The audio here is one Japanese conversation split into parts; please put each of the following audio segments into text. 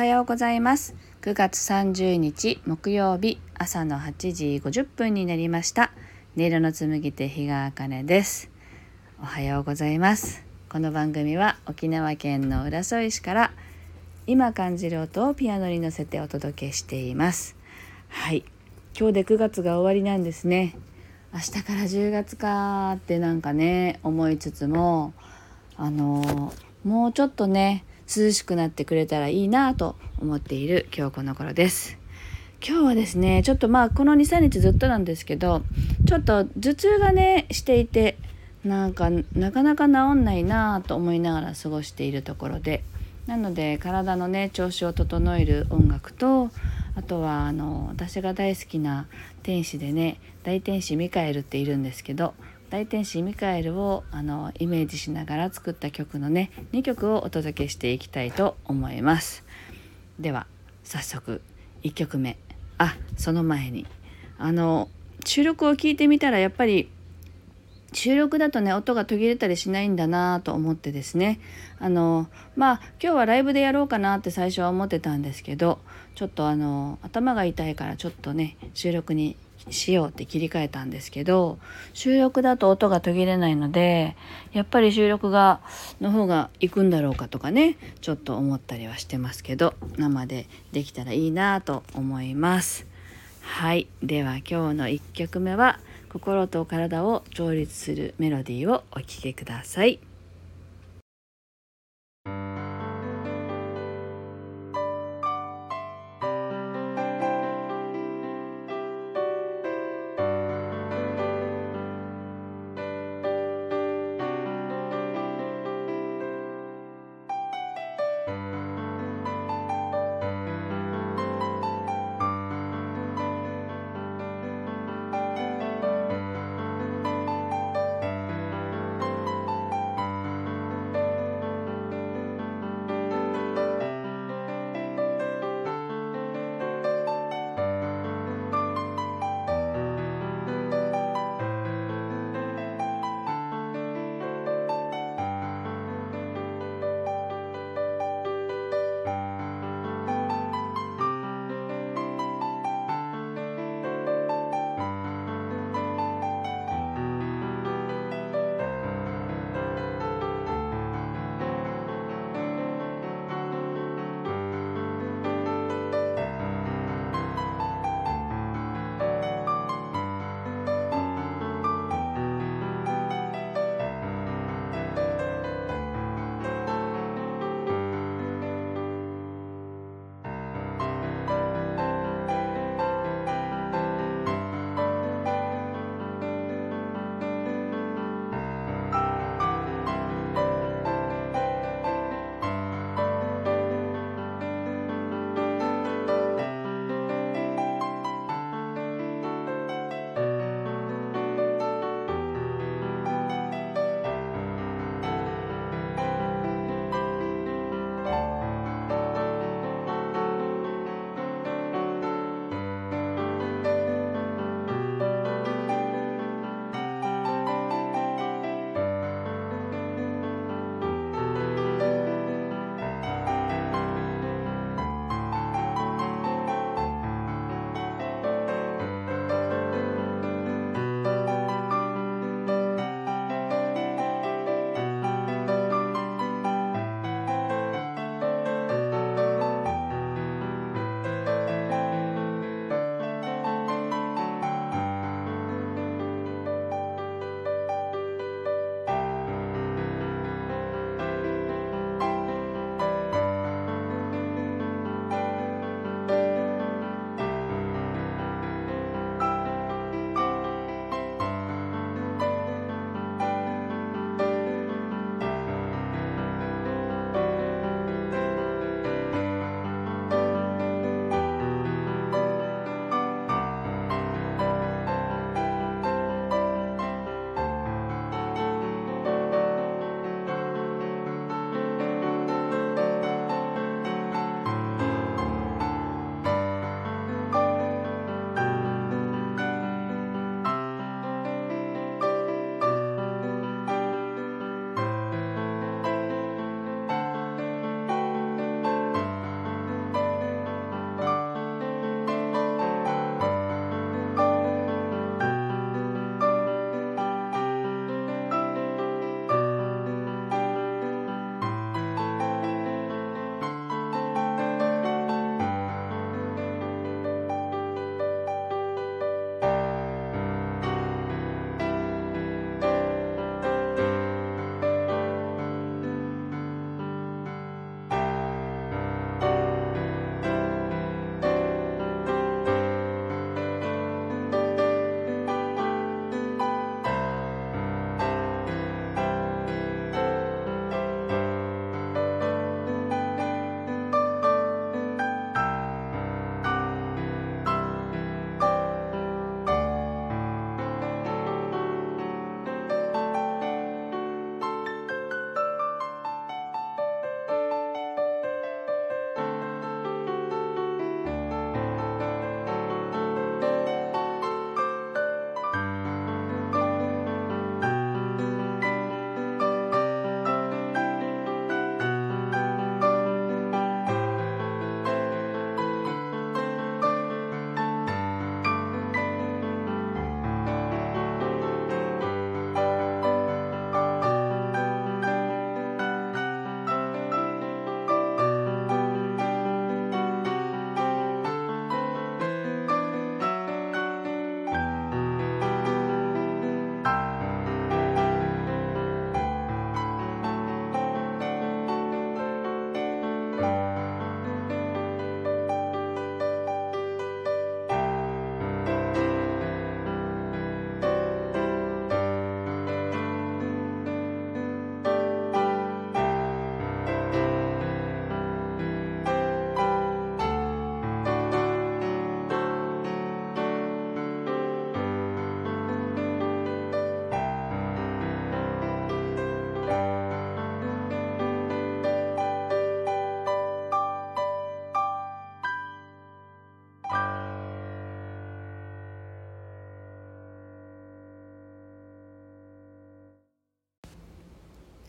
おはようございます。9月30日木曜日朝の8時50分になりました。音色の紡手日川茜です。おはようございます。この番組は沖縄県の浦添市から今感じる音をピアノに乗せてお届けしています。はい。今日で9月が終わりなんですね。明日から10月かってなんかね思いつつもあのもうちょっとね涼しくなってくれたらいいなと思っている今日この頃です。今日はですねちょっとまあこの23日ずっとなんですけどちょっと頭痛がねしていてなんかなかなか治んないなと思いながら過ごしているところでなので体のね調子を整える音楽とあとはあの私が大好きな天使でね大天使ミカエルっているんですけど大天使ミカエルをあのイメージしながら作った曲のね2曲をお届けしていきたいと思います。では早速1曲目。あその前に。あの収録を聞いてみたらやっぱり収録だとね音が途切れたりしないんだなと思ってですね。あのまあ今日はライブでやろうかなって最初は思ってたんですけどちょっとあの頭が痛いからちょっとね収録にしようって切り替えたんですけど収録だと音が途切れないのでやっぱり収録がの方が行くんだろうかとかねちょっと思ったりはしてますけど生でできたらいいなと思います。はい。では今日の1曲目は心と体を調律するメロディーをお聴きください。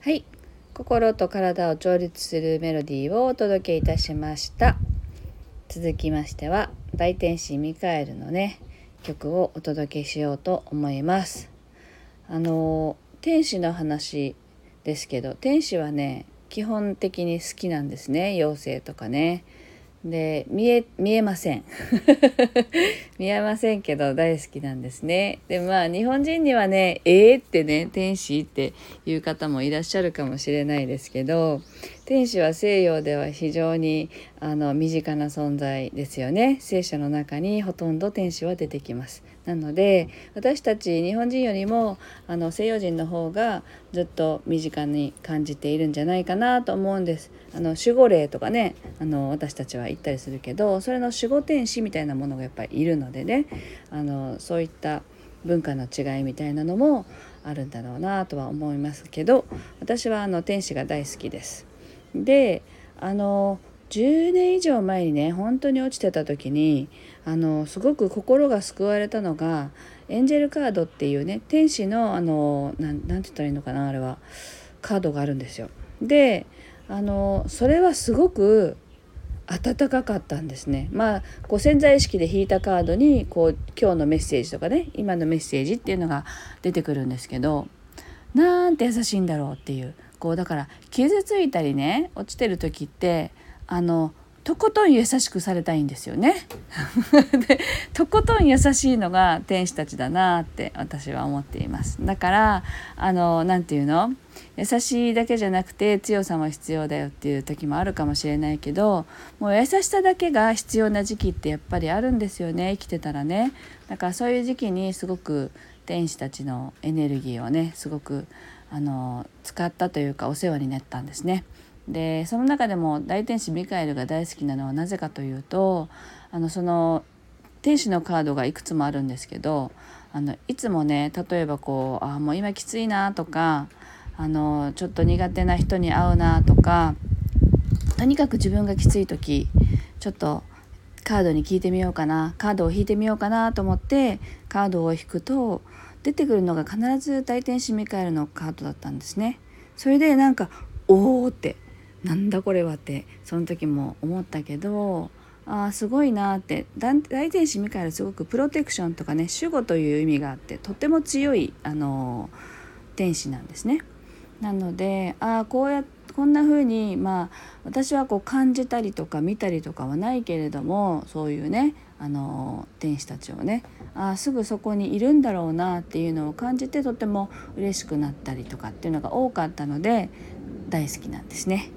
はい。心と体を調律するメロディーをお届けいたしました。続きましては大天使ミカエルのね曲をお届けしようと思います。あの天使の話ですけど天使はね基本的に好きなんですね妖精とかね。で見え見えません。見えませんけど大好きなんですね。でまあ日本人にはねえー、ってね天使っていう方もいらっしゃるかもしれないですけど天使は西洋では非常にあの身近な存在ですよね。聖書の中にほとんど天使は出てきます。なので私たち日本人よりもあの西洋人の方がずっと身近に感じているんじゃないかなと思うんですあの守護霊とかねあの私たちは言ったりするけどそれの守護天使みたいなものがやっぱりいるのでねあのそういった文化の違いみたいなのもあるんだろうなとは思いますけど私はあの天使が大好きです。であの10年以上前にね本当に落ちてた時にあのすごく心が救われたのがエンジェルカードっていうね天使のあのなて言ったらいいのかなあれはカードがあるんですよ。であのそれはすごく温かかったんですね。まあこう潜在意識で引いたカードにこう今日のメッセージとかね今のメッセージっていうのが出てくるんですけどなんて優しいんだろうっていうこうだから傷ついたりね落ちてる時ってあのとことん優しくされたいんですよね。でとことん優しいのが天使たちだなって私は思っています。だからあの何て言うの？優しいだけじゃなくて強さも必要だよっていう時もあるかもしれないけどもう優しさだけが必要な時期ってやっぱりあるんですよね。生きてたらね。だからそういう時期にすごく天使たちのエネルギーをねすごくあの使ったというかお世話になったんですね。でその中でも大天使ミカエルが大好きなのはなぜかというとあのその天使のカードがいくつもあるんですけどあのいつもね例えばこう「あもう今きついな」とかあのちょっと苦手な人に会うなとかとにかく自分がきつい時ちょっとカードに聞いてみようかなカードを引いてみようかなと思ってカードを引くと出てくるのが必ず大天使ミカエルのカードだったんですね。それでなんかおおってなんだこれはってその時も思ったけどあすごいなって大天使ミカエルすごくプロテクションとかね守護という意味があってとても強いあの天使なんですね。なのでああこうやこんな風にまあ私はこう感じたりとか見たりとかはないけれどもそういうねあの天使たちをねあすぐそこにいるんだろうなっていうのを感じてとても嬉しくなったりとかっていうのが多かったので大好きなんですね。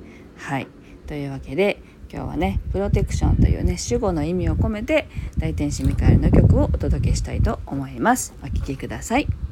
はいというわけで今日はねプロテクションというね主語の意味を込めて大天使ミカエルの曲をお届けしたいと思います。お聴きください。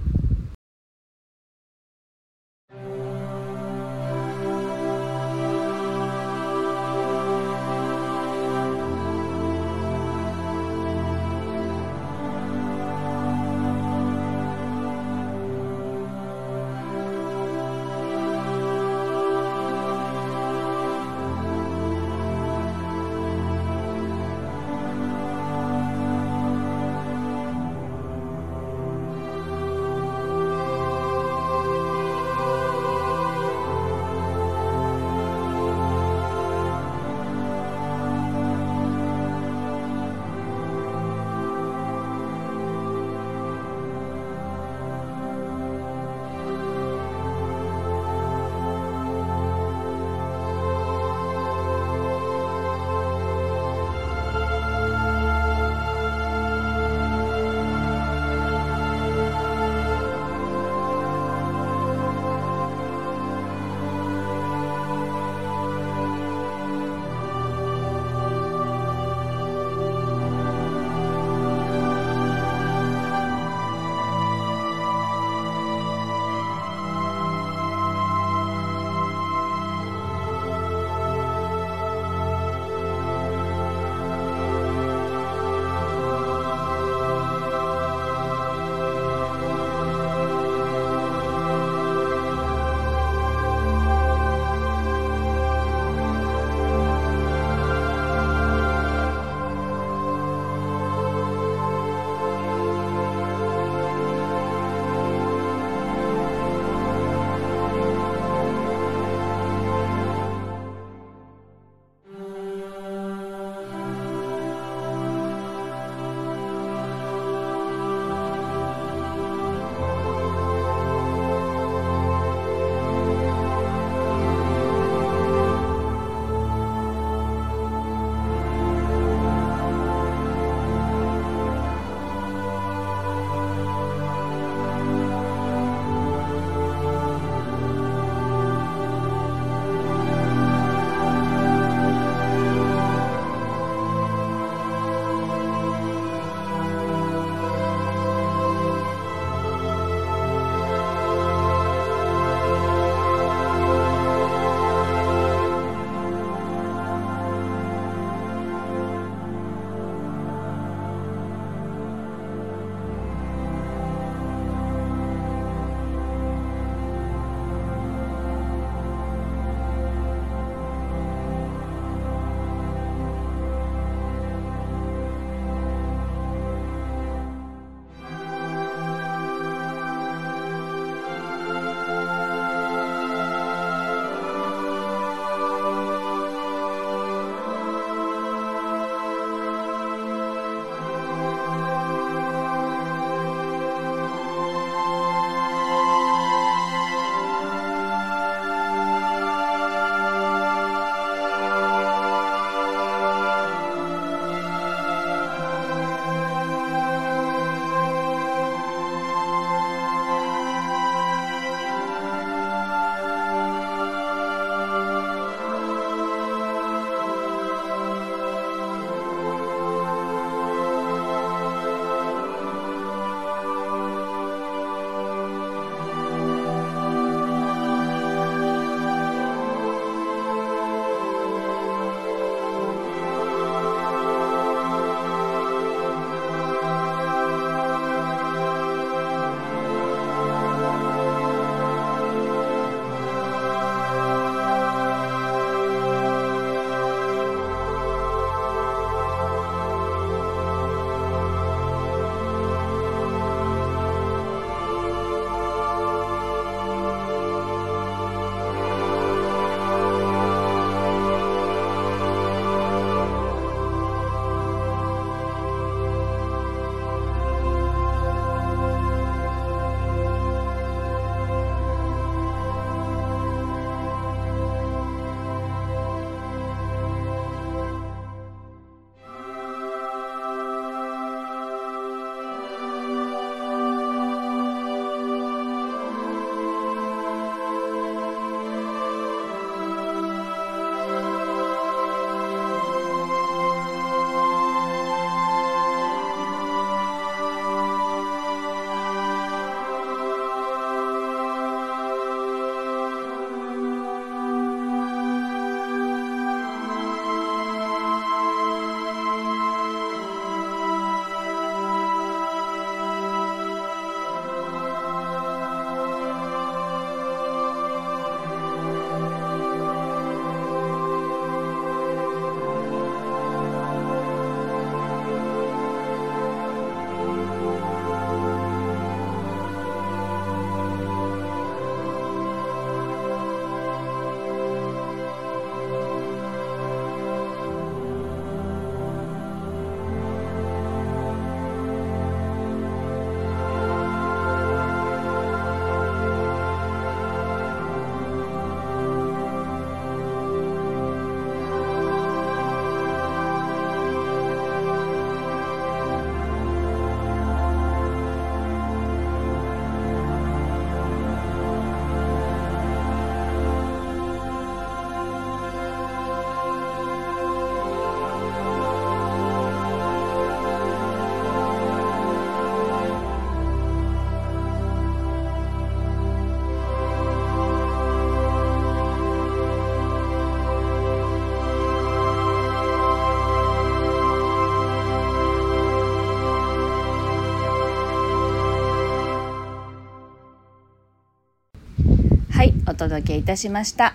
届けいたしました。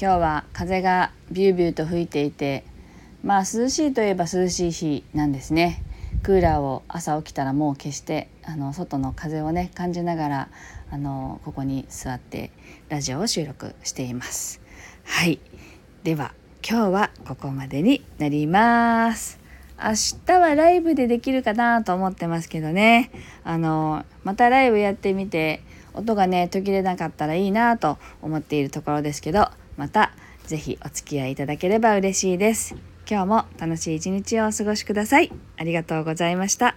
今日は風がビュービューと吹いていてまあ涼しいといえば涼しい日なんですね。クーラーを朝起きたらもう消してあの外の風をね感じながらあのここに座ってラジオを収録しています。はい。では今日はここまでになります。明日はライブでできるかなと思ってますけどね。あのまたライブやってみて音がね途切れなかったらいいなと思っているところですけどまた是非お付き合いいただければ嬉しいです。今日も楽しい一日をお過ごしください。ありがとうございました。